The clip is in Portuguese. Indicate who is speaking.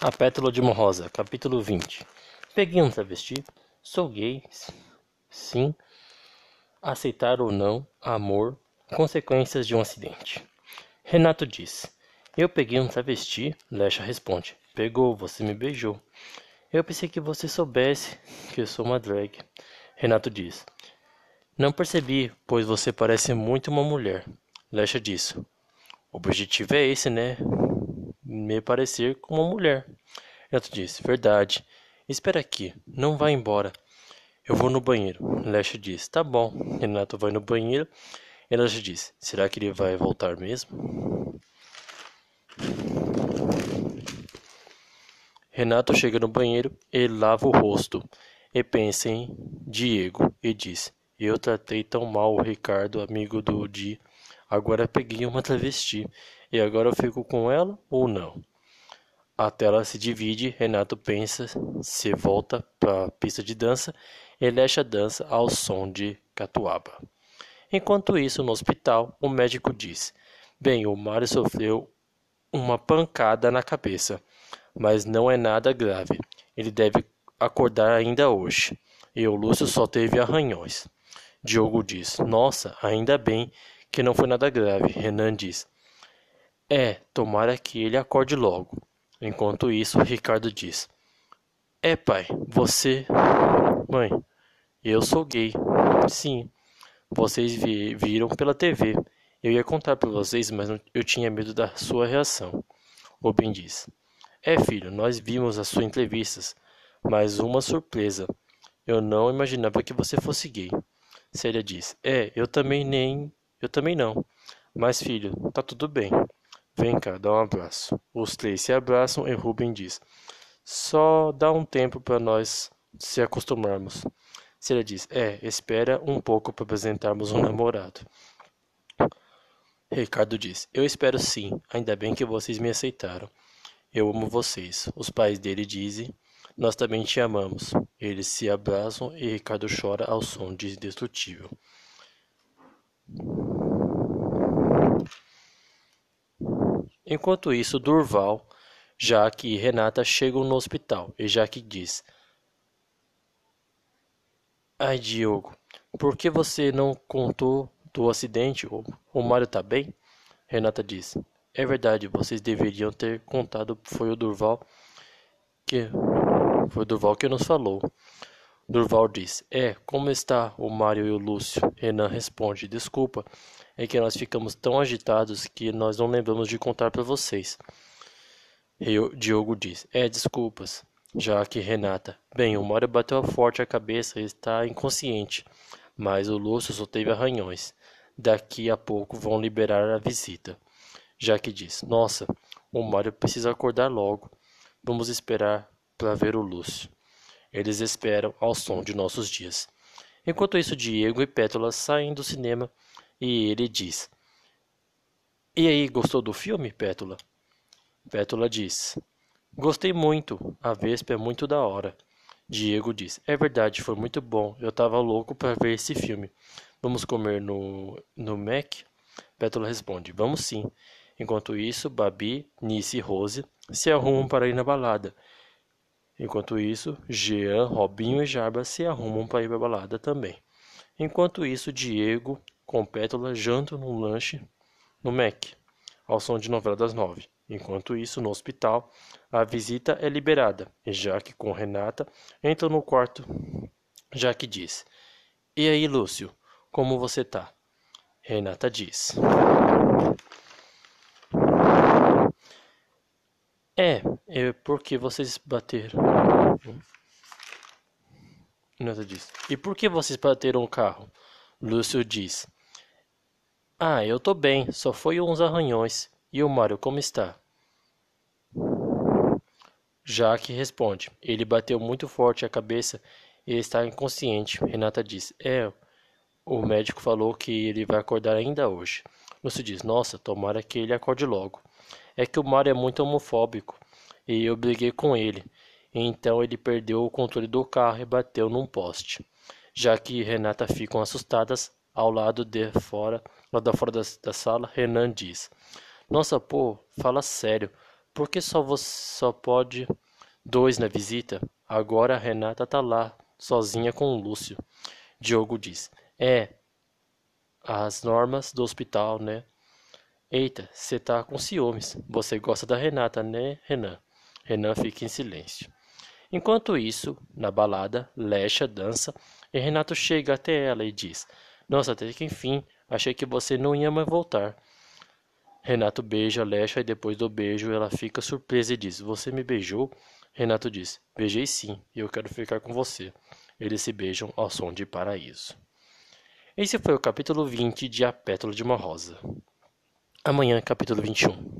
Speaker 1: A Pétala de uma Rosa, capítulo 20. Peguei um travesti, sou gay, sim, aceitar ou não, amor, consequências de um acidente. Renato diz: Eu peguei um travesti, Lecha responde: Pegou, você me beijou. Eu pensei que você soubesse que eu sou uma drag. Renato diz: Não percebi, pois você parece muito uma mulher. Lecha diz: O objetivo é esse, né? Me parecer com uma mulher. Renato disse: Verdade. Espera aqui, não vá embora. Eu vou no banheiro. Leste diz: Tá bom. Renato vai no banheiro. E Leste diz: Será que ele vai voltar mesmo? Renato chega no banheiro e lava o rosto. E pensa em Diego e diz: Eu tratei tão mal o Ricardo, amigo do Di. Agora peguei uma travesti. E agora eu fico com ela ou não? A tela se divide, Renato pensa, se volta para a pista de dança e Lecha dança ao som de catuaba. Enquanto isso, no hospital, o médico diz: Bem, o Mário sofreu uma pancada na cabeça, mas não é nada grave. Ele deve acordar ainda hoje. E o Lúcio só teve arranhões. Diogo diz: Nossa, ainda bem que não foi nada grave. Renan diz: é, tomara que ele acorde logo. Enquanto isso, Ricardo diz: É, pai, você. Mãe, eu sou gay. Sim, vocês vi viram pela TV. Eu ia contar para vocês, mas eu tinha medo da sua reação. O Ben diz: É, filho, nós vimos as suas entrevistas, mas uma surpresa. Eu não imaginava que você fosse gay. Célia diz: É, eu também nem. Eu também não. Mas, filho, tá tudo bem. Vem cá, dá um abraço. Os três se abraçam e Ruben diz: Só dá um tempo para nós se acostumarmos. Celia diz: É, espera um pouco para apresentarmos um namorado. Ricardo diz: Eu espero sim, ainda bem que vocês me aceitaram. Eu amo vocês. Os pais dele dizem: Nós também te amamos. Eles se abraçam e Ricardo chora ao som de Indestrutível. Enquanto isso, Durval, Jaque e Renata chegam no hospital e Jaque diz: Ai, Diogo, por que você não contou do acidente? O Mário tá bem? Renata diz: É verdade, vocês deveriam ter contado. Foi o Durval que foi o Durval que nos falou. Durval diz: É, como está o Mário e o Lúcio? Renan responde: Desculpa, é que nós ficamos tão agitados que nós não lembramos de contar para vocês. Eu, Diogo diz: É, desculpas. Já que Renata: Bem, o Mário bateu forte a cabeça e está inconsciente, mas o Lúcio só teve arranhões. Daqui a pouco vão liberar a visita. Já que diz: Nossa, o Mário precisa acordar logo. Vamos esperar para ver o Lúcio. Eles esperam ao som de nossos dias. Enquanto isso, Diego e Pétala saem do cinema e ele diz: E aí, gostou do filme, Pétula? Pétula diz: Gostei muito, a Vespa é muito da hora. Diego diz: É verdade, foi muito bom. Eu tava louco para ver esse filme. Vamos comer no, no Mac? Pétula responde: Vamos sim. Enquanto isso, Babi, Nice e Rose se arrumam para ir na balada. Enquanto isso, Jean, Robinho e Jarba se arrumam para ir para a balada também. Enquanto isso, Diego, com Pétala jantam no lanche no Mac, ao som de novela das nove. Enquanto isso, no hospital, a visita é liberada e Jaque com Renata entra no quarto. Jaque diz: E aí, Lúcio, como você tá? Renata diz: É, é porque vocês bateram. Renata diz: E por que vocês bateram o carro? Lúcio diz: ah, eu tô bem, só foi uns arranhões. E o Mário como está? Jaque responde: Ele bateu muito forte a cabeça e está inconsciente. Renata diz: É, o médico falou que ele vai acordar ainda hoje. Lúcio diz: Nossa, tomara que ele acorde logo. É que o Mário é muito homofóbico e eu briguei com ele. Então ele perdeu o controle do carro e bateu num poste. Já que Renata ficam assustadas, ao lado de fora, lá da fora da, da sala, Renan diz: Nossa, pô, fala sério. Por que só você só pode dois na visita? Agora a Renata tá lá, sozinha com o Lúcio. Diogo diz: É, as normas do hospital, né? Eita, você tá com ciúmes. Você gosta da Renata, né, Renan? Renan fica em silêncio. Enquanto isso, na balada, Lecha dança e Renato chega até ela e diz: Nossa, até que enfim, achei que você não ia mais voltar. Renato beija Lecha e depois do beijo ela fica surpresa e diz: Você me beijou? Renato diz: Beijei sim, e eu quero ficar com você. Eles se beijam ao som de paraíso. Esse foi o capítulo 20 de A Pétala de uma Rosa. Amanhã, capítulo 21.